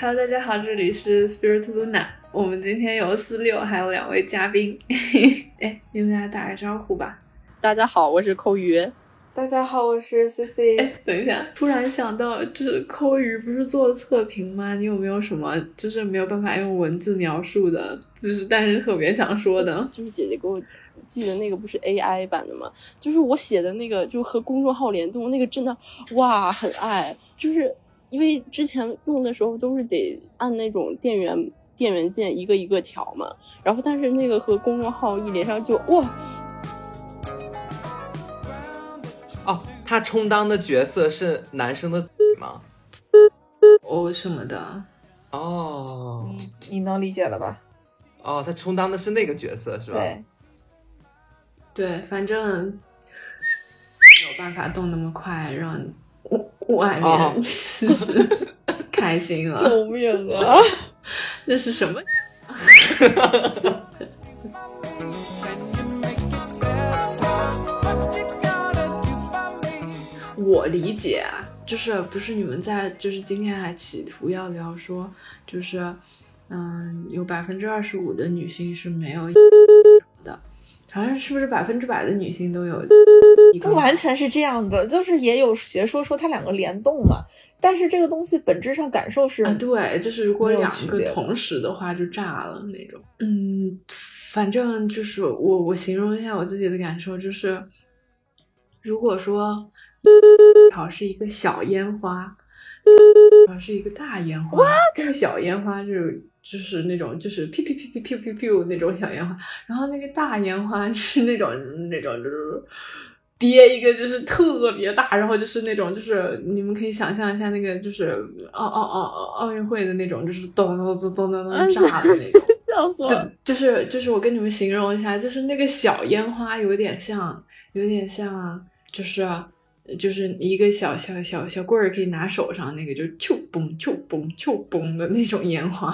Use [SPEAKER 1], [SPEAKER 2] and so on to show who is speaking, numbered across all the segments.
[SPEAKER 1] Hello，大家好，这里是 Spirit Luna。我们今天有四六，还有两位嘉宾。哎，你们俩打个招呼吧。
[SPEAKER 2] 大家好，我是扣鱼。
[SPEAKER 3] 大家好，我是 C C。
[SPEAKER 1] 哎，等一下，突然想到，就是扣鱼不是做测评吗？你有没有什么就是没有办法用文字描述的，就是但是特别想说的？
[SPEAKER 2] 就是姐姐给我寄的那个不是 AI 版的吗？就是我写的那个，就和公众号联动那个，真的哇，很爱，就是。因为之前用的时候都是得按那种电源电源键一个一个调嘛，然后但是那个和公众号一连上就哇！
[SPEAKER 4] 哦，他充当的角色是男生的吗？
[SPEAKER 1] 哦什么的？
[SPEAKER 4] 哦，
[SPEAKER 3] 你你能理解了吧？
[SPEAKER 4] 哦，他充当的是那个角色是吧？
[SPEAKER 3] 对，
[SPEAKER 1] 对，反正没有办法动那么快让。外面就 是开心了，
[SPEAKER 2] 救命啊！
[SPEAKER 1] 那是什么？我理解啊，就是不是你们在，就是今天还企图要聊说，就是嗯，有百分之二十五的女性是没有的。好像是不是百分之百的女性都有？
[SPEAKER 3] 不完全是这样的，就是也有学说说它两个联动嘛。但是这个东西本质上感受是，
[SPEAKER 1] 对，就是如果两个同时的话就炸了那种。嗯，反正就是我我形容一下我自己的感受，就是如果说好是一个小烟花，好是一个大烟花，这个小烟花就是。就是那种，就是噗噗噗噗噗噗噗那种小烟花，然后那个大烟花就是那种那种就是憋一个就是特别大，然后就是那种就是你们可以想象一下那个就是奥奥奥奥奥运会的那种就是咚咚咚咚咚咚炸的那种，
[SPEAKER 2] 笑死我！
[SPEAKER 1] 就是就是我跟你们形容一下，就是那个小烟花有点像，有点像就是。就是一个小小小小棍儿可以拿手上那个，就是啾嘣啾嘣啾嘣的那种烟花，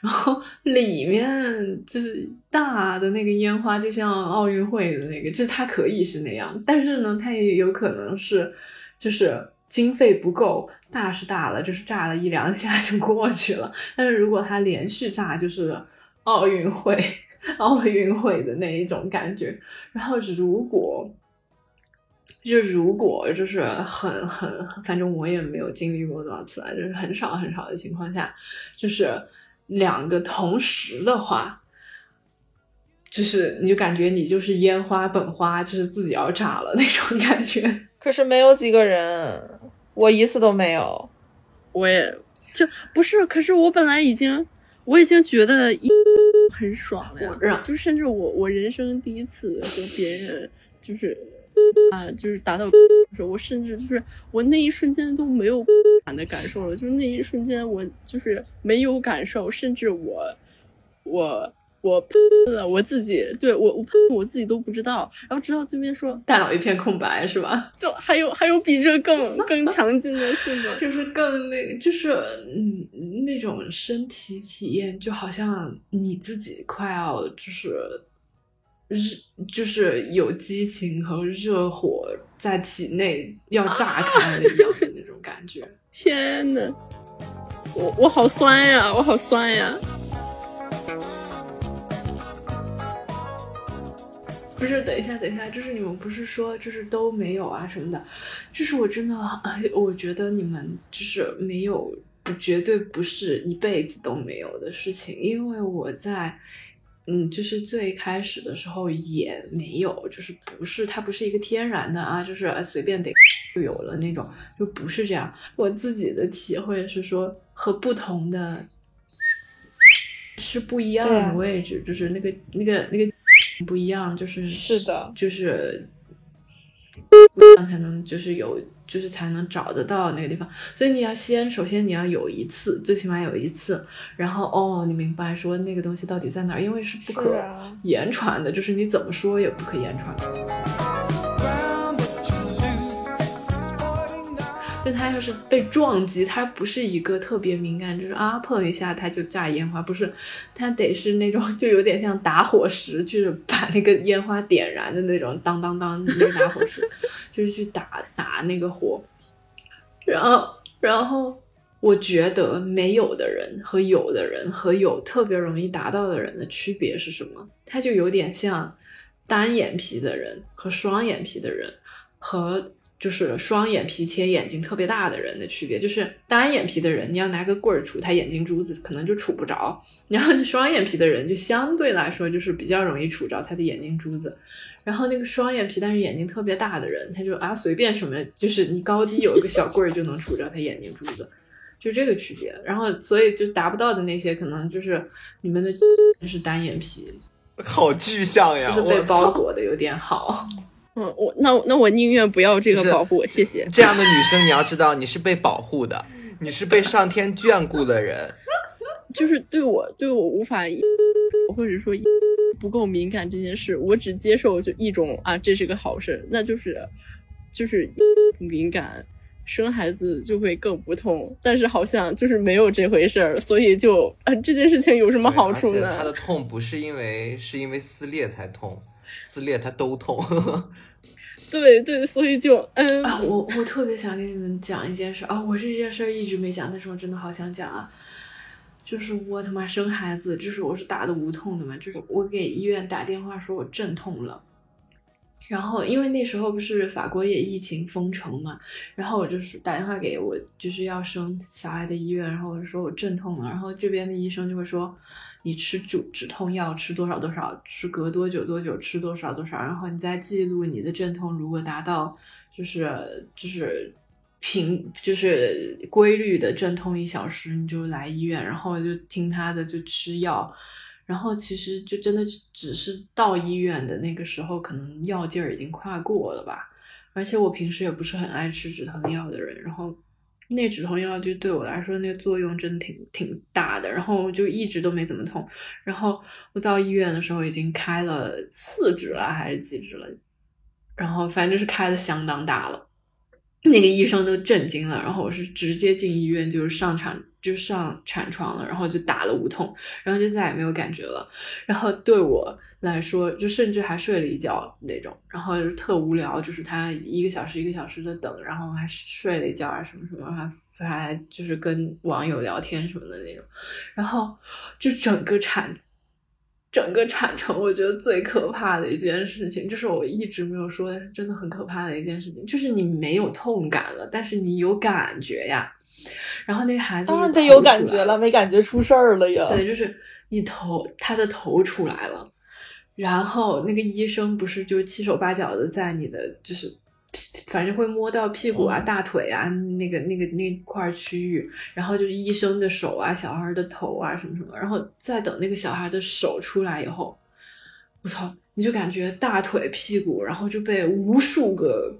[SPEAKER 1] 然后里面就是大的那个烟花，就像奥运会的那个，就是它可以是那样，但是呢，它也有可能是就是经费不够，大是大了，就是炸了一两下就过去了，但是如果它连续炸，就是奥运会 奥运会的那一种感觉，然后如果。就如果就是很很，反正我也没有经历过多少次啊，就是很少很少的情况下，就是两个同时的话，就是你就感觉你就是烟花本花，就是自己要炸了那种感觉。
[SPEAKER 3] 可是没有几个人，我一次都没有。
[SPEAKER 2] 我也就不是，可是我本来已经我已经觉得很爽了呀，就甚至我我人生第一次和别人就是。啊，就是达到时候，我甚至就是我那一瞬间都没有感的感受了，就是那一瞬间我就是没有感受，甚至我我我喷了我自己，对我我喷我自己都不知道，然后直到对面说
[SPEAKER 1] 大脑一片空白是吧？
[SPEAKER 2] 就还有还有比这更 更强劲的是吗？
[SPEAKER 1] 就是更那，就是嗯那种身体体验，就好像你自己快要就是。热就是有激情和热火在体内要炸开了一样的那种感觉。
[SPEAKER 2] 天呐，我我好酸呀，我好酸呀！
[SPEAKER 1] 不是，等一下，等一下，就是你们不是说就是都没有啊什么的？就是我真的，我觉得你们就是没有，不绝对不是一辈子都没有的事情，因为我在。嗯，就是最开始的时候也没有，就是不是它不是一个天然的啊，就是随便得就有了那种，就不是这样。我自己的体会是说，和不同的是不一样的位置，就是那个那个那个不一样，就是
[SPEAKER 3] 是的，
[SPEAKER 1] 就是 才能就是有。就是才能找得到那个地方，所以你要先，首先你要有一次，最起码有一次，然后哦，你明白说那个东西到底在哪儿，因为是不可言传的，就是你怎么说也不可言传。但他要是被撞击，他不是一个特别敏感，就是啊碰一下他就炸烟花，不是，他得是那种 就有点像打火石，就是把那个烟花点燃的那种，当当当那个打火石，就是去打打那个火，然后然后我觉得没有的人和有的人和有特别容易达到的人的区别是什么？它就有点像单眼皮的人和双眼皮的人和。就是双眼皮且眼睛特别大的人的区别，就是单眼皮的人，你要拿个棍儿杵他眼睛珠子，可能就杵不着；然后双眼皮的人就相对来说就是比较容易杵着他的眼睛珠子。然后那个双眼皮但是眼睛特别大的人，他就啊随便什么，就是你高低有一个小棍儿就能杵着他眼睛珠子，就这个区别。然后所以就达不到的那些，可能就是你们的 是单眼皮，
[SPEAKER 4] 好具象呀，
[SPEAKER 1] 就是被包裹的有点好。
[SPEAKER 2] 嗯，我那那我宁愿不要这个保护，谢谢。
[SPEAKER 4] 这样的女生，你要知道，你是被保护的，你是被上天眷顾的人。
[SPEAKER 2] 就是对我对我无法或者说不够敏感这件事，我只接受就一种啊，这是个好事，那就是就是不敏感，生孩子就会更不痛。但是好像就是没有这回事儿，所以就啊，这件事情有什么好处呢？
[SPEAKER 4] 他的痛不是因为是因为撕裂才痛，撕裂他都痛。
[SPEAKER 2] 对对，所以就嗯。
[SPEAKER 1] 啊，我我特别想跟你们讲一件事啊，我这件事一直没讲，但是我真的好想讲啊，就是我他妈生孩子，就是我是打的无痛的嘛，就是我给医院打电话说我阵痛了，然后因为那时候不是法国也疫情封城嘛，然后我就是打电话给我就是要生小孩的医院，然后我就说我阵痛了，然后这边的医生就会说。你吃止止痛药吃多少多少，是隔多久多久吃多少多少，然后你再记录你的阵痛，如果达到就是就是平就是规律的阵痛一小时，你就来医院，然后就听他的就吃药，然后其实就真的只是到医院的那个时候，可能药劲儿已经快过了吧，而且我平时也不是很爱吃止疼药的人，然后。那止痛药就对我来说，那个作用真的挺挺大的，然后就一直都没怎么痛。然后我到医院的时候已经开了四支了，还是几支了？然后反正是开的相当大了。那个医生都震惊了，然后我是直接进医院，就是上产就上产床了，然后就打了无痛，然后就再也没有感觉了。然后对我来说，就甚至还睡了一觉那种，然后就特无聊，就是他一个小时一个小时的等，然后还睡了一觉啊什么什么，还还就是跟网友聊天什么的那种，然后就整个产。整个产程，我觉得最可怕的一件事情，就是我一直没有说，但是真的很可怕的一件事情，就是你没有痛感了，但是你有感觉呀。然后那个孩子
[SPEAKER 3] 当然得有感觉了，没感觉出事儿了呀。
[SPEAKER 1] 对，就是你头，他的头出来了，然后那个医生不是就七手八脚的在你的就是。反正会摸到屁股啊、大腿啊，那个、那个那块区域，然后就是医生的手啊、小孩的头啊什么什么，然后再等那个小孩的手出来以后，我操，你就感觉大腿、屁股，然后就被无数个，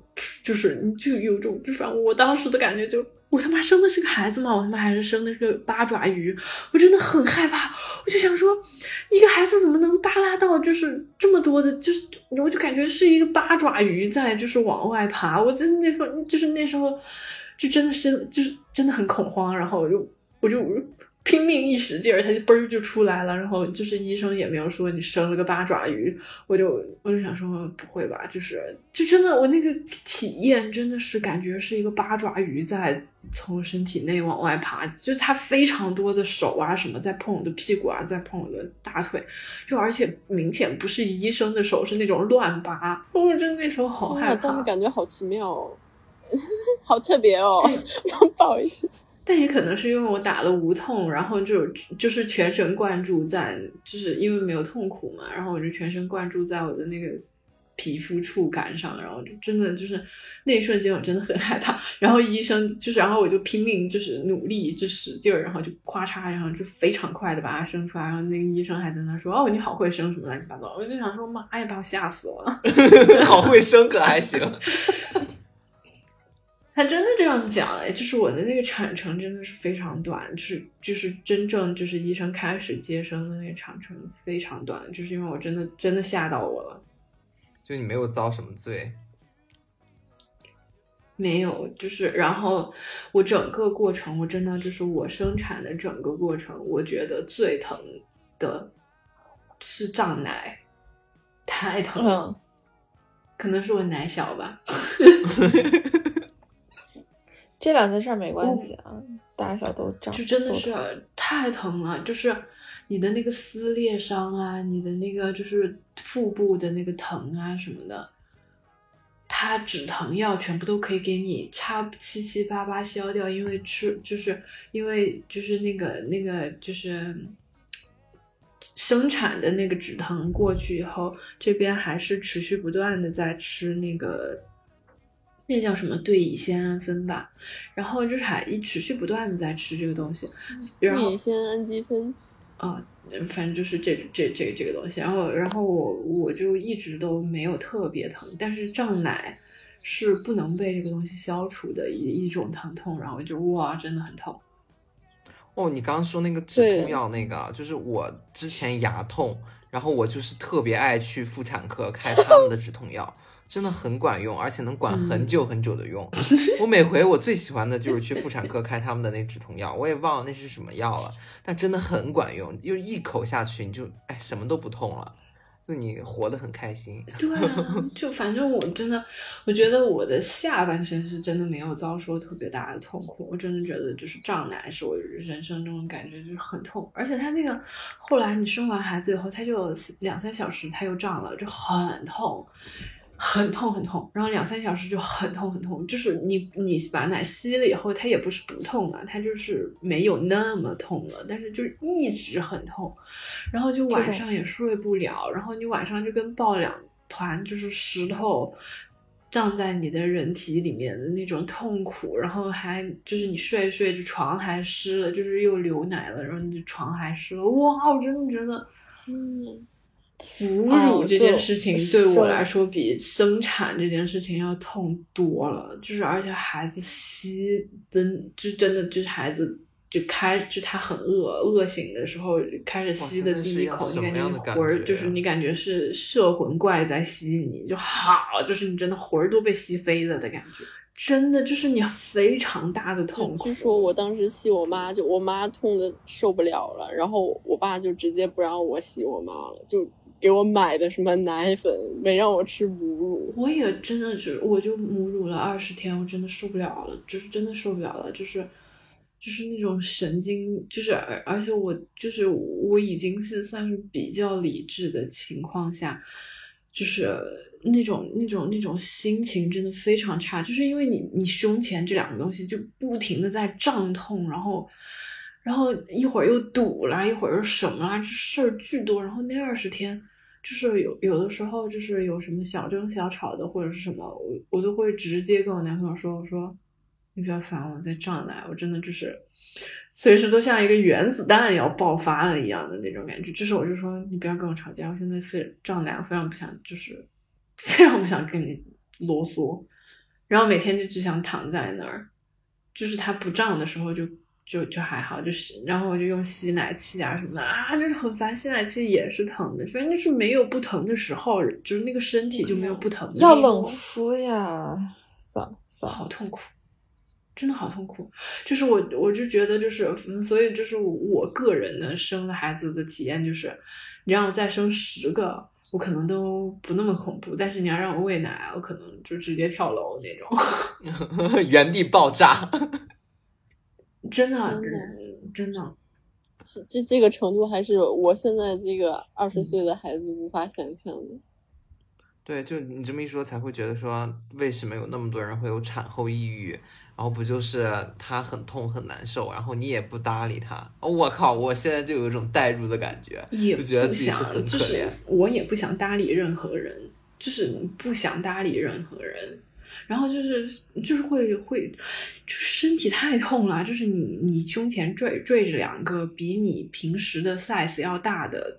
[SPEAKER 1] 就是你就有种，就反正我当时的感觉就。我他妈生的是个孩子吗？我他妈还是生的是个八爪鱼？我真的很害怕，我就想说，一个孩子怎么能扒拉到就是这么多的，就是我就感觉是一个八爪鱼在就是往外爬。我真的那时候就是那时候就真的是就是真的很恐慌，然后我就我就。拼命一使劲儿，它就嘣儿就出来了。然后就是医生也没有说你生了个八爪鱼，我就我就想说不会吧，就是就真的我那个体验真的是感觉是一个八爪鱼在从身体内往外爬，就它非常多的手啊什么在碰我的屁股啊，在碰我的大腿，就而且明显不是医生的手，是那种乱扒。我真的那时候好害
[SPEAKER 2] 怕，但是感觉好奇妙，哦，好特别哦，不好意思。
[SPEAKER 1] 但也可能是因为我打了无痛，然后就就是全神贯注在，就是因为没有痛苦嘛，然后我就全神贯注在我的那个皮肤触感上，然后就真的就是那一瞬间我真的很害怕。然后医生就是，然后我就拼命就是努力就使劲儿，然后就咔嚓，然后就非常快的把它生出来。然后那个医生还在那说：“哦，你好会生，什么乱七八糟。”我就想说：“妈呀，把我吓死了！”
[SPEAKER 4] 好会生可还行。
[SPEAKER 1] 他真的这样讲哎，就是我的那个产程真的是非常短，就是就是真正就是医生开始接生的那个产程非常短，就是因为我真的真的吓到我了。
[SPEAKER 4] 就你没有遭什么罪？
[SPEAKER 1] 没有，就是然后我整个过程，我真的就是我生产的整个过程，我觉得最疼的是胀奶，太疼了，可能是我奶小吧。
[SPEAKER 3] 这两件事没关系啊，大小都长，
[SPEAKER 1] 就真的是太疼了，就是你的那个撕裂伤啊，你的那个就是腹部的那个疼啊什么的。它止疼药全部都可以给你差七七八八消掉，因为吃就是因为就是那个那个就是生产的那个止疼过去以后，这边还是持续不断的在吃那个那叫什么对乙酰氨酚吧，然后就是还一持续不断的在吃这个东西，对
[SPEAKER 2] 乙酰氨基酚。
[SPEAKER 1] 啊，反正就是这这这这个东西，然后然后我我就一直都没有特别疼，但是胀奶是不能被这个东西消除的一一种疼痛，然后就哇，真的很痛。
[SPEAKER 4] 哦，你刚刚说那个止痛药那个，就是我之前牙痛，然后我就是特别爱去妇产科开他们的止痛药。真的很管用，而且能管很久很久的用。我每回我最喜欢的就是去妇产科开他们的那止痛药，我也忘了那是什么药了，但真的很管用，就一口下去你就哎什么都不痛了，就你活得很开心。
[SPEAKER 1] 对啊，就反正我真的，我觉得我的下半身是真的没有遭受特别大的痛苦，我真的觉得就是胀奶是我人生中的感觉就是很痛，而且他那个后来你生完孩子以后，他就两三小时他又胀了，就很痛。很痛很痛，然后两三小时就很痛很痛，就是你你把奶吸了以后，它也不是不痛了，它就是没有那么痛了，但是就是一直很痛，然后就晚上也睡不了，然后你晚上就跟抱两团就是石头胀在你的人体里面的那种痛苦，然后还就是你睡睡就床还湿了，就是又流奶了，然后你的床还湿了，哇，我真的觉得，嗯。哺乳这件事情对我来说比生产这件事情要痛多了，就是而且孩子吸的，就真的就是孩子就开，就他很饿，饿醒的时候开始吸的第一口，你感觉魂儿就是你感觉是摄魂怪在吸你，就好，就是你真的魂儿都被吸飞了的感觉，真的就是你非常大的痛苦。
[SPEAKER 2] 据说我当时吸我妈，就我妈痛的受不了了，然后我爸就直接不让我吸我妈了，就。给我买的什么奶粉，没让我吃母乳。
[SPEAKER 1] 我也真的是，我就母乳了二十天，我真的受不了了，就是真的受不了了，就是就是那种神经，就是而而且我就是我已经是算是比较理智的情况下，就是那种那种那种心情真的非常差，就是因为你你胸前这两个东西就不停的在胀痛，然后。然后一会儿又堵了，一会儿又什么啦，这事儿巨多。然后那二十天，就是有有的时候就是有什么小争小吵的或者是什么，我我都会直接跟我男朋友说，我说你不要烦我，在胀奶，我真的就是随时都像一个原子弹要爆发了一样的那种感觉。就是我就说你不要跟我吵架，我现在非胀奶，我非常不想，就是 非常不想跟你啰嗦。然后每天就只想躺在那儿，就是他不胀的时候就。就就还好，就是，然后我就用吸奶器啊什么的啊，就是很烦，吸奶器也是疼的，反正就是没有不疼的时候，就是那个身体就没有不疼的。
[SPEAKER 3] 要冷敷呀，算了算了，
[SPEAKER 1] 好痛苦，真的好痛苦。就是我我就觉得就是，所以就是我个人的生了孩子的体验就是，你让我再生十个，我可能都不那么恐怖，但是你要让我喂奶，我可能就直接跳楼那
[SPEAKER 4] 种，原地爆炸。
[SPEAKER 1] 真的，真的，
[SPEAKER 2] 这这个程度还是我现在这个二十岁的孩子无法想象的。
[SPEAKER 4] 对，就你这么一说，才会觉得说，为什么有那么多人会有产后抑郁？然后不就是他很痛很难受，然后你也不搭理他？我靠！我现在就有一种代入的感觉，就觉得自己是很可怜。
[SPEAKER 1] 我也不想搭理任何人，就是不想搭理任何人。然后就是就是会会，就身体太痛了，就是你你胸前坠坠着两个比你平时的 size 要大的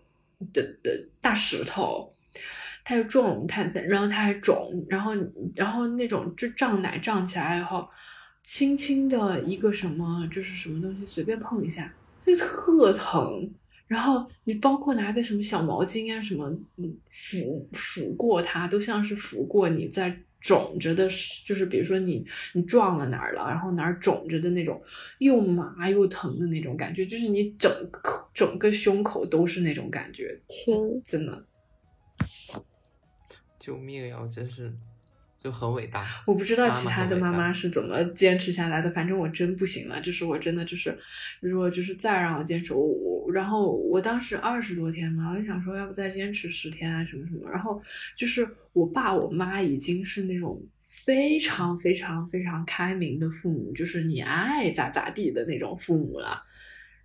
[SPEAKER 1] 的的大石头，它又重，它然后它还肿，然后然后那种就胀奶胀起来以后，轻轻的一个什么就是什么东西随便碰一下就特疼，然后你包括拿个什么小毛巾啊什么嗯抚抚过它，都像是抚过你在。肿着的，就是比如说你你撞了哪儿了，然后哪儿肿着的那种，又麻又疼的那种感觉，就是你整个整个胸口都是那种感觉。
[SPEAKER 2] 天，
[SPEAKER 1] 真的，
[SPEAKER 4] 救命呀！我真是，就很伟大。
[SPEAKER 1] 我不知道其他的妈
[SPEAKER 4] 妈
[SPEAKER 1] 妈是怎么坚持下来的，反正我真不行了。就是我真的就是，如果就是再让我坚持，我我然后我当时二十多天嘛，我就想说要不再坚持十天啊什么什么。然后就是我爸我妈已经是那种非常非常非常开明的父母，就是你爱咋咋地的那种父母了。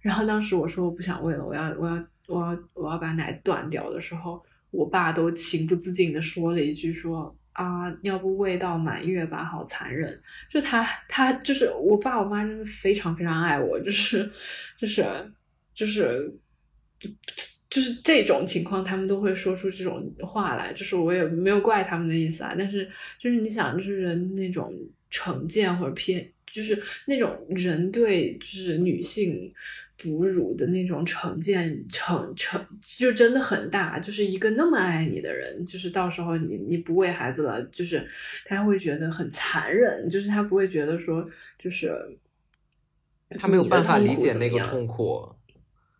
[SPEAKER 1] 然后当时我说我不想喂了，我要我要我要我要把奶断掉的时候，我爸都情不自禁的说了一句说。啊，要不喂到满月吧，好残忍！就他，他就是我爸我妈，真的非常非常爱我，就是就是就是就是这种情况，他们都会说出这种话来，就是我也没有怪他们的意思啊。但是就是你想，就是人那种成见或者偏，就是那种人对就是女性。哺乳的那种成见，成成就真的很大。就是一个那么爱你的人，就是到时候你你不喂孩子了，就是他会觉得很残忍，就是他不会觉得说，就是
[SPEAKER 4] 他没有办法理解那个痛苦。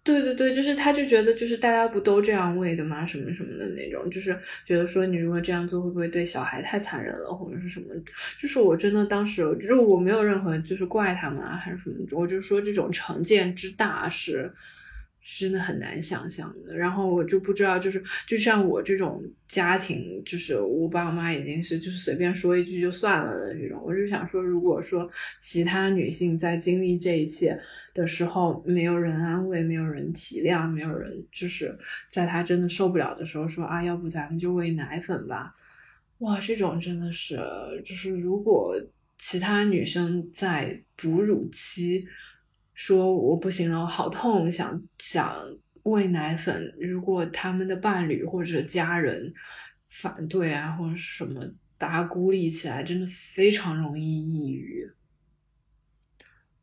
[SPEAKER 1] 对对对，就是他就觉得就是大家不都这样喂的吗？什么什么的那种，就是觉得说你如果这样做会不会对小孩太残忍了，或者是什么？就是我真的当时就是我没有任何就是怪他们啊还是什么，我就说这种成见之大是。真的很难想象的，然后我就不知道，就是就像我这种家庭，就是我爸我妈已经是就是随便说一句就算了的这种，我就想说，如果说其他女性在经历这一切的时候，没有人安慰，没有人体谅，没有人就是在她真的受不了的时候说啊，要不咱们就喂奶粉吧，哇，这种真的是，就是如果其他女生在哺乳期。说我不行了，我好痛，想想喂奶粉。如果他们的伴侣或者家人反对啊，或者什么，把他孤立起来，真的非常容易抑郁。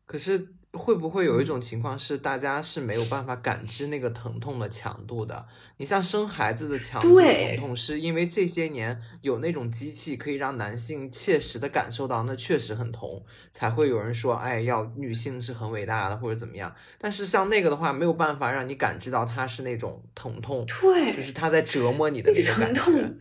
[SPEAKER 4] 可是。会不会有一种情况是，大家是没有办法感知那个疼痛的强度的？你像生孩子的强度疼痛，是因为这些年有那种机器可以让男性切实的感受到，那确实很痛，才会有人说，哎，要女性是很伟大的或者怎么样。但是像那个的话，没有办法让你感知到它是那种疼痛，
[SPEAKER 1] 对，
[SPEAKER 4] 就是他在折磨你的那
[SPEAKER 1] 个疼痛，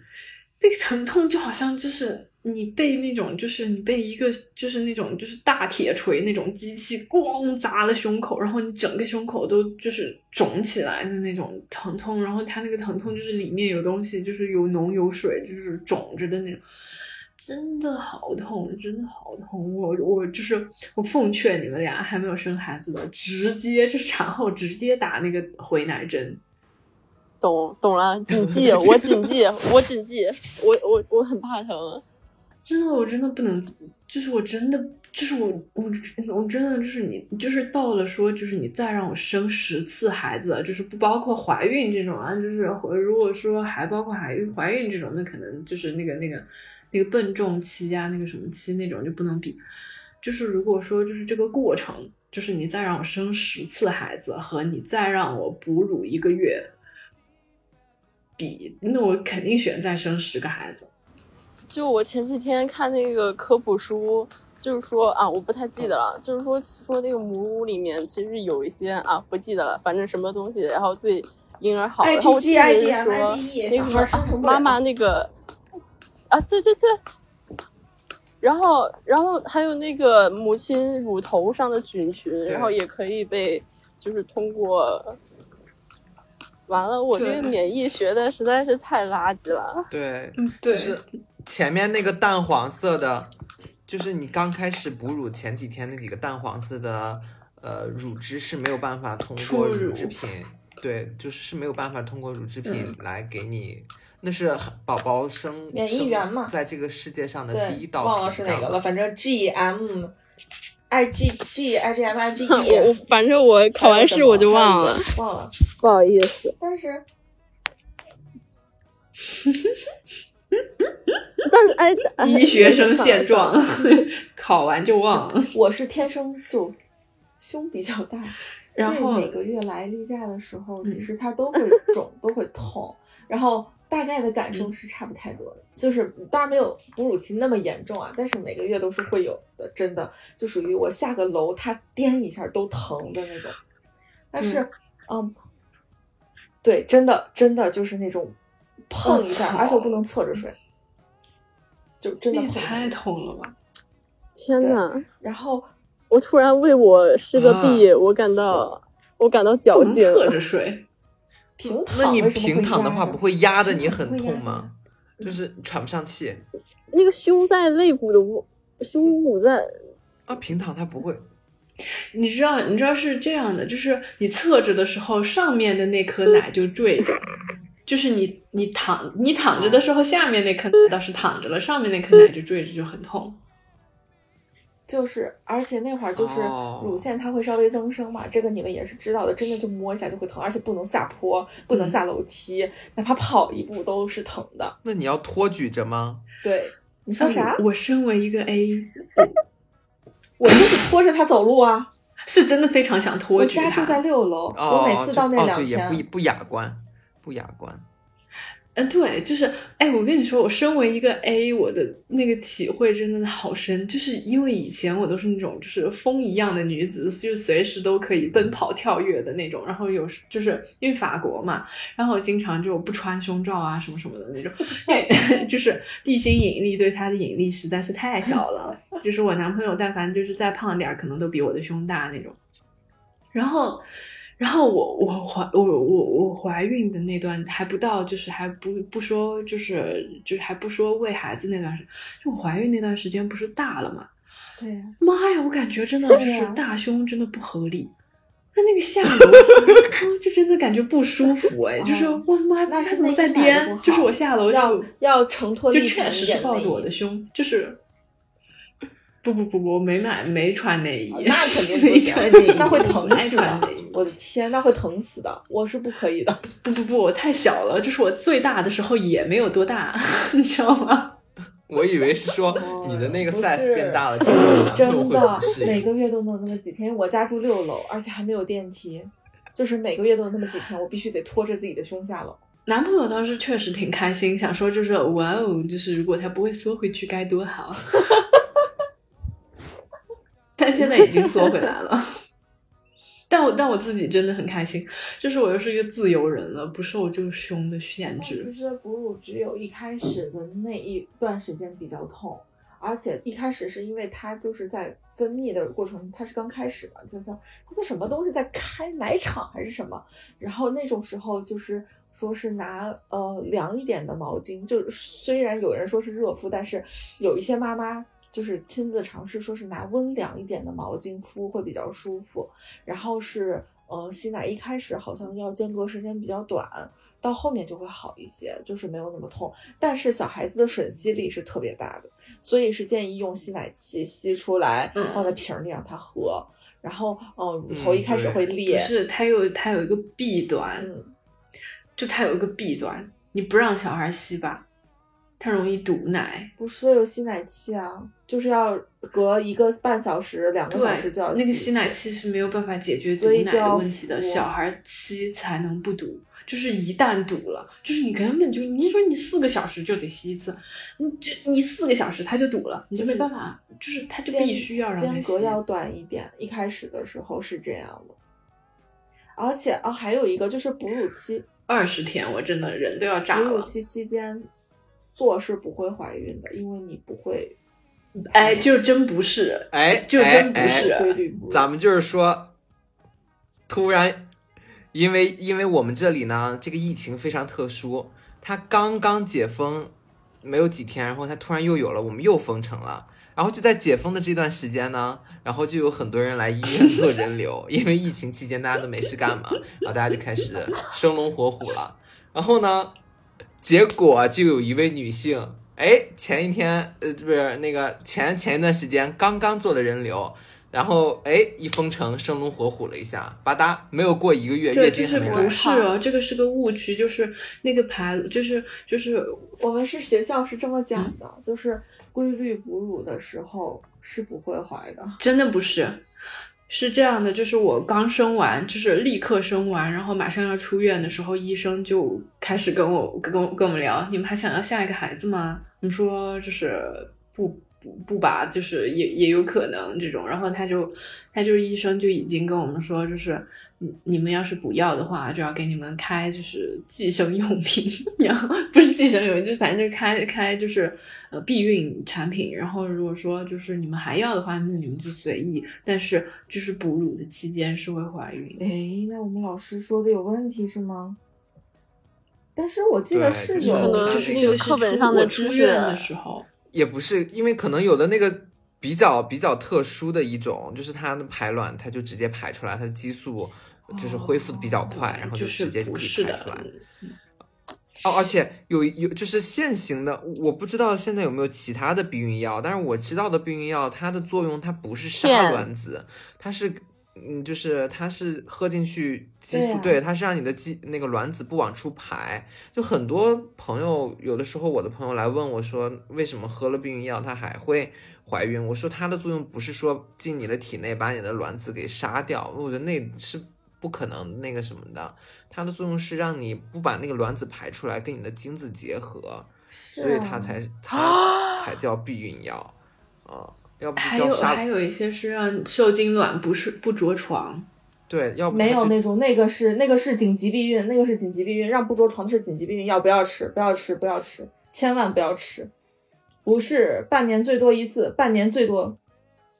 [SPEAKER 1] 那个疼痛就好像就是。你被那种就是你被一个就是那种就是大铁锤那种机器咣砸了胸口，然后你整个胸口都就是肿起来的那种疼痛，然后它那个疼痛就是里面有东西，就是有脓有水，就是肿着的那种，真的好痛，真的好痛。我我就是我奉劝你们俩还没有生孩子的，直接就是产后直接打那个回奶针。
[SPEAKER 2] 懂懂了，谨记，我谨记，我谨记，我我我很怕疼。
[SPEAKER 1] 真的，我真的不能，就是我真的，就是我，我，我真的就是你，就是到了说，就是你再让我生十次孩子，就是不包括怀孕这种啊，就是如果说还包括怀孕怀孕这种，那可能就是那个那个那个笨重期啊，那个什么期那种就不能比。就是如果说就是这个过程，就是你再让我生十次孩子和你再让我哺乳一个月比，那我肯定选再生十个孩子。
[SPEAKER 2] 就我前几天看那个科普书，就是说啊，我不太记得了，就是说说那个母乳里面其实有一些啊，不记得了，反正什么东西，然后对婴儿好。然后我记得是说那个妈妈那个啊，对对对。然后然后还有那个母亲乳头上的菌群，然后也可以被就是通过。完了，我这个免疫学的实在是太垃圾了。
[SPEAKER 4] 对，就是。前面那个淡黄色的，就是你刚开始哺乳前几天那几个淡黄色的，呃，乳汁是没有办法通过乳制品，对，就是是没有办法通过乳制品来给你，那是宝宝生
[SPEAKER 3] 免疫源嘛，
[SPEAKER 4] 在这个世界上的第一道
[SPEAKER 3] 忘了是哪个了，反正 G M I G G I G M I G E，
[SPEAKER 2] 我反正我考完试我就忘了，
[SPEAKER 3] 忘了，
[SPEAKER 2] 不好意思，
[SPEAKER 3] 但是。
[SPEAKER 2] 但是哎，
[SPEAKER 1] 医学生现状，考完就忘了。
[SPEAKER 3] 我是天生就胸比较大，
[SPEAKER 1] 然后
[SPEAKER 3] 每个月来例假的时候，其实它都会肿，都会痛，然后大概的感受是差不太多的。就是当然没有哺乳期那么严重啊，但是每个月都是会有的，真的就属于我下个楼它颠一下都疼的那种。但是，嗯，对，真的真的就是那种碰一下，而且我不能侧着睡。就真的
[SPEAKER 1] 太痛了吧！
[SPEAKER 2] 天呐，
[SPEAKER 3] 然后
[SPEAKER 2] 我突然为我是个 B，我感到我感到侥幸。
[SPEAKER 1] 侧着睡，
[SPEAKER 3] 平躺。
[SPEAKER 4] 那你平躺的话，不会压的你很痛吗？就是喘不上气。
[SPEAKER 2] 那个胸在肋骨的窝，胸骨在
[SPEAKER 4] 啊，平躺它不会。
[SPEAKER 1] 你知道，你知道是这样的，就是你侧着的时候，上面的那颗奶就坠着，就是你你躺你躺着的时候，下面那颗奶倒是躺着了，上面那颗奶就坠着，就很痛。
[SPEAKER 3] 就是，而且那会儿就是乳腺它会稍微增生嘛，这个你们也是知道的，真的就摸一下就会疼，而且不能下坡，不能下楼梯，哪怕跑一步都是疼的。
[SPEAKER 4] 那你要托举着吗？
[SPEAKER 3] 对，你说啥？
[SPEAKER 1] 我身为一个 A，
[SPEAKER 3] 我就是拖着他走路啊，
[SPEAKER 1] 是真的非常想托举。
[SPEAKER 3] 我家住在六楼，我每次到那两天
[SPEAKER 4] 也不不雅观，不雅观。
[SPEAKER 1] 嗯，对，就是，哎，我跟你说，我身为一个 A，我的那个体会真的好深，就是因为以前我都是那种就是风一样的女子，就随时都可以奔跑跳跃的那种，然后有时就是因为法国嘛，然后经常就不穿胸罩啊什么什么的那种，因为 就是地心引力对她的引力实在是太小了，就是我男朋友但凡就是再胖点儿，可能都比我的胸大那种，然后。然后我我怀我我我怀孕的那段还不到，就是还不不说，就是就是还不说喂孩子那段时间，就怀孕那段时间不是大了嘛？
[SPEAKER 3] 对呀。
[SPEAKER 1] 妈呀，我感觉真的就是大胸真的不合理，那那个下楼梯 就真的感觉不舒服 哎，就是我妈
[SPEAKER 3] 那是
[SPEAKER 1] 怎么在颠？就是我下楼
[SPEAKER 3] 要要承托
[SPEAKER 1] 就确实是抱着我的胸，就是。不不不不，我没买，没穿内衣，
[SPEAKER 3] 那肯定不 行，那会疼死的。我的天，那会疼死的，我是不可以的。
[SPEAKER 1] 不不不，我太小了，就是我最大的时候也没有多大，你知道吗？
[SPEAKER 4] 我以为是说你的那个 size 变大了，
[SPEAKER 3] 真的，每个月都能那么几天。我家住六楼，而且还没有电梯，就是每个月都有那么几天，我必须得拖着自己的胸下楼。
[SPEAKER 1] 男朋友当时确实挺开心，想说就是哇哦，就是如果他不会缩回去该多好。但现在已经缩回来了，但我但我自己真的很开心，就是我又是一个自由人了，不受这个胸的限制。
[SPEAKER 3] 其实哺乳只有一开始的那一段时间比较痛，而且一开始是因为它就是在分泌的过程，它是刚开始嘛，就像它叫什么东西在开奶场还是什么，然后那种时候就是说是拿呃凉一点的毛巾，就虽然有人说是热敷，但是有一些妈妈。就是亲自尝试，说是拿温凉一点的毛巾敷会比较舒服。然后是，呃，吸奶一开始好像要间隔时间比较短，到后面就会好一些，就是没有那么痛。但是小孩子的吮吸力是特别大的，所以是建议用吸奶器吸出来，放在瓶里让他喝。然后，嗯，乳头一开始会裂，
[SPEAKER 1] 是它有它有一个弊端，就它有一个弊端，你不让小孩吸吧。它容易堵奶，
[SPEAKER 3] 不是有吸奶器啊，就是要隔一个半小时、两个小时就要
[SPEAKER 1] 那个吸奶器是没有办法解决堵奶的问题的，小孩吸才能不堵，就是一旦堵了，就是你根本就你说你四个小时就得吸一次，你就你四个小时它就堵了，你就没办法，就是它就必须要让
[SPEAKER 3] 间隔要短一点，一开始的时候是这样的，而且啊还有一个就是哺乳期
[SPEAKER 1] 二十天，我真的人都要炸了，
[SPEAKER 3] 哺乳期期间。做是不会怀孕的，因为你不会，
[SPEAKER 1] 哎，就真不是，
[SPEAKER 4] 哎，
[SPEAKER 1] 就真不是
[SPEAKER 3] 规律。
[SPEAKER 4] 咱们就是说，突然，因为因为我们这里呢，这个疫情非常特殊，它刚刚解封没有几天，然后它突然又有了，我们又封城了。然后就在解封的这段时间呢，然后就有很多人来医院做人流，因为疫情期间大家都没事干嘛，然后大家就开始生龙活虎了。然后呢？结果就有一位女性，哎，前一天，呃，不是那个前前一段时间刚刚做了人流，然后哎，一封城，生龙活虎了一下，吧嗒，没有过一个月，月经还没
[SPEAKER 1] 来。不是哦，这个是个误区，就是那个牌，就是就是
[SPEAKER 3] 我们是学校是这么讲的，就是规律哺乳的时候是不会怀的，
[SPEAKER 1] 真的不是。是这样的，就是我刚生完，就是立刻生完，然后马上要出院的时候，医生就开始跟我跟跟我们聊，你们还想要下一个孩子吗？你说就是不不拔，就是也也有可能这种。然后他就他就医生就已经跟我们说，就是你你们要是不要的话，就要给你们开就是计生用品，然后不是计生用品，就反正就开开就是呃避孕产品。然后如果说就是你们还要的话，那你们就随意。但是就是哺乳的期间是会怀孕。
[SPEAKER 3] 哎，那我们老师说的有问题是吗？但是我记得
[SPEAKER 4] 是
[SPEAKER 3] 有，
[SPEAKER 1] 就是
[SPEAKER 2] 那个课本上的知识
[SPEAKER 1] 的时候，
[SPEAKER 4] 也不是，因为可能有的那个比较比较特殊的一种，就是它的排卵，它就直接排出来，它的激素就是恢复的比较快，然后就直接就可以排出来。哦，而且有有就是现行的，我不知道现在有没有其他的避孕药，但是我知道的避孕药，它的作用它不是杀卵子，它是。嗯，就是它是喝进去激素，对，它是让你的激那个卵子不往出排。就很多朋友，有的时候我的朋友来问我说，为什么喝了避孕药它还会怀孕？我说它的作用不是说进你的体内把你的卵子给杀掉，我觉得那是不可能那个什么的。它的作用是让你不把那个卵子排出来，跟你的精子结合，所以它才 它才叫避孕药啊。要不
[SPEAKER 1] 还有还有一些是让受精卵不是不着床，
[SPEAKER 4] 对，要不
[SPEAKER 3] 没有那种那个是那个是紧急避孕，那个是紧急避孕，让不着床的是紧急避孕药，不要吃，不要吃，不要吃，千万不要吃，不是半年最多一次，半年最多，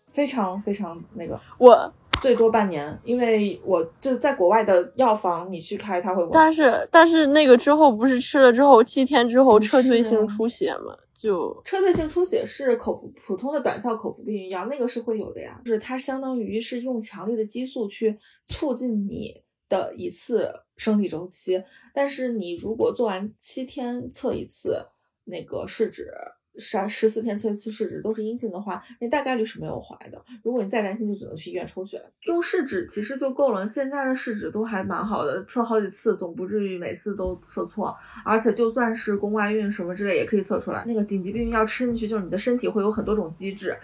[SPEAKER 3] 非常非常那个。
[SPEAKER 2] 我
[SPEAKER 3] 最多半年，因为我就在国外的药房，你去开他会，
[SPEAKER 2] 但是但是那个之后不是吃了之后七天之后撤退性出血吗？就
[SPEAKER 3] 撤退性出血是口服普通的短效口服避孕药，那个是会有的呀。就是它相当于是用强烈的激素去促进你的一次生理周期，但是你如果做完七天测一次那个试纸。十十四天测一次试纸都是阴性的话，那大概率是没有怀的。如果你再担心，就只能去医院抽血。用试纸其实就够了，现在的试纸都还蛮好的，测好几次总不至于每次都测错。而且就算是宫外孕什么之类，也可以测出来。那个紧急避孕药吃进去，就是你的身体会有很多种机制。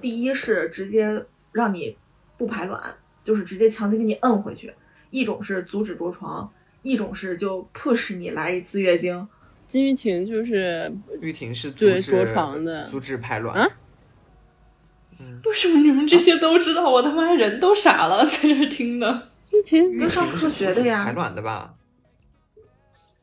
[SPEAKER 3] 第一是直接让你不排卵，就是直接强行给你摁回去；一种是阻止着床；一种是就 push 你来一次月经。
[SPEAKER 2] 金玉婷就是
[SPEAKER 4] 玉婷是
[SPEAKER 2] 对着床的，
[SPEAKER 4] 阻止排卵。
[SPEAKER 2] 啊？
[SPEAKER 4] 嗯，
[SPEAKER 1] 为什么你们这些都知道？我他妈人都傻了，在这听的。
[SPEAKER 2] 玉婷，
[SPEAKER 3] 都上科学的呀，
[SPEAKER 4] 排卵的吧？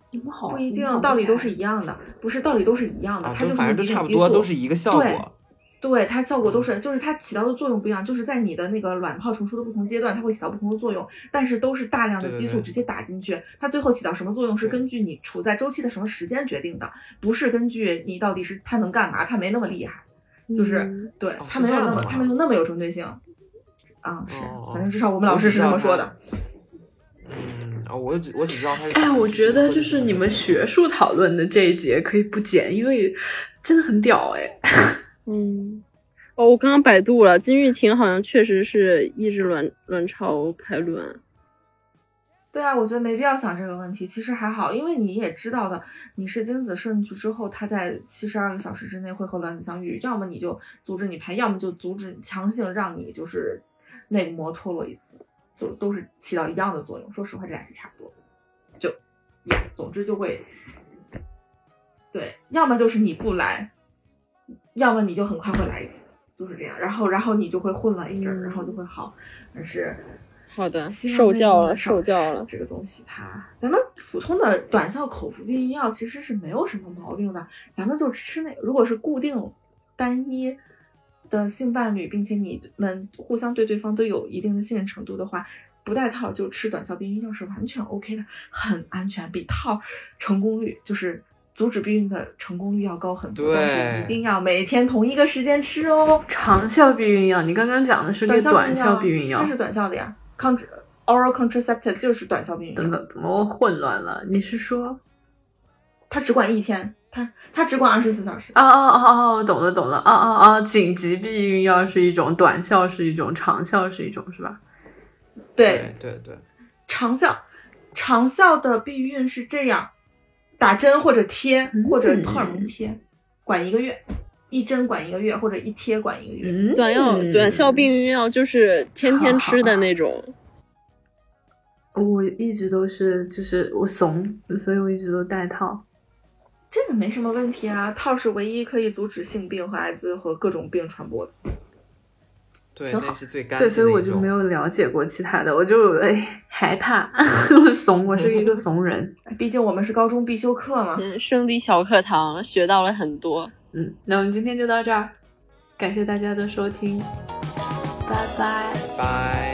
[SPEAKER 1] 你们好，
[SPEAKER 3] 不一定，道理都是一样的，不是道理都是一样的，它就
[SPEAKER 4] 反正都差不多，都是一个效果。
[SPEAKER 3] 对它效果都是，就是它起到的作用不一样，就是在你的那个卵泡成熟的不同阶段，它会起到不同的作用，但是都是大量的激素直接打进去，它最后起到什么作用是根据你处在周期的什么时间决定的，不是根据你到底是它能干嘛，它没那么厉害，就是对它没有那么它没有那么有针对性，啊是，反正至少我们老师是这么说的。
[SPEAKER 4] 嗯，哦，我只我只知道它。
[SPEAKER 1] 哎，我觉得就是你们学术讨论的这一节可以不剪，因为真的很屌哎。
[SPEAKER 2] 嗯，哦，我刚刚百度了，金玉婷好像确实是抑制卵卵巢排卵。
[SPEAKER 3] 对啊，我觉得没必要想这个问题，其实还好，因为你也知道的，你是精子渗去之后，它在七十二个小时之内会和卵子相遇，要么你就阻止你排，要么就阻止强行让你就是内膜脱落一次，就都是起到一样的作用。说实话，这俩是差不多的，就，总之就会，对，要么就是你不来。要么你就很快会来一次，就是这样，然后然后你就会混了一阵，然后就会好。但是
[SPEAKER 2] 好的，受教了，受教了。
[SPEAKER 3] 这个东西它，咱们普通的短效口服避孕药其实是没有什么毛病的，咱们就吃那。如果是固定单一的性伴侣，并且你们互相对对方都有一定的信任程度的话，不带套就吃短效避孕药是完全 OK 的，很安全，比套成功率就是。阻止避孕的成功率要高很多，但是一定要每天同一个时间吃哦。
[SPEAKER 1] 长效避孕药，你刚刚讲的是那个短效避孕药，
[SPEAKER 3] 这是短效的呀。Oral contraceptive 就是短效避孕药。
[SPEAKER 1] 等等，怎么混乱了？你是说，
[SPEAKER 3] 它只管一天，它它只管二十四小时。
[SPEAKER 1] 哦哦哦哦，懂了懂了。哦哦哦，紧急避孕药是一种，短效是一种，长效是一种，是吧？
[SPEAKER 3] 对
[SPEAKER 4] 对对，
[SPEAKER 3] 长效长效的避孕是这样。打针或者贴或者荷尔蒙贴，管一个月，一针管一个月或者一贴管一个月。
[SPEAKER 2] 嗯短药短效避孕药就是天天吃的那种。
[SPEAKER 1] 我一直都是就是我怂，所以我一直都戴套。
[SPEAKER 3] 这个没什么问题啊，套是唯一可以阻止性病和艾滋和各种病传播的。
[SPEAKER 4] 对，
[SPEAKER 3] 那
[SPEAKER 4] 是最干
[SPEAKER 1] 对，所以我就没有了解过其他的，我就哎害怕 怂，我是一个怂人。
[SPEAKER 3] 毕竟我们是高中必修课嘛。
[SPEAKER 2] 嗯，生理小课堂学到了很多。
[SPEAKER 1] 嗯，那我们今天就到这儿，感谢大家的收听，拜拜，
[SPEAKER 4] 拜。
[SPEAKER 1] 嗯。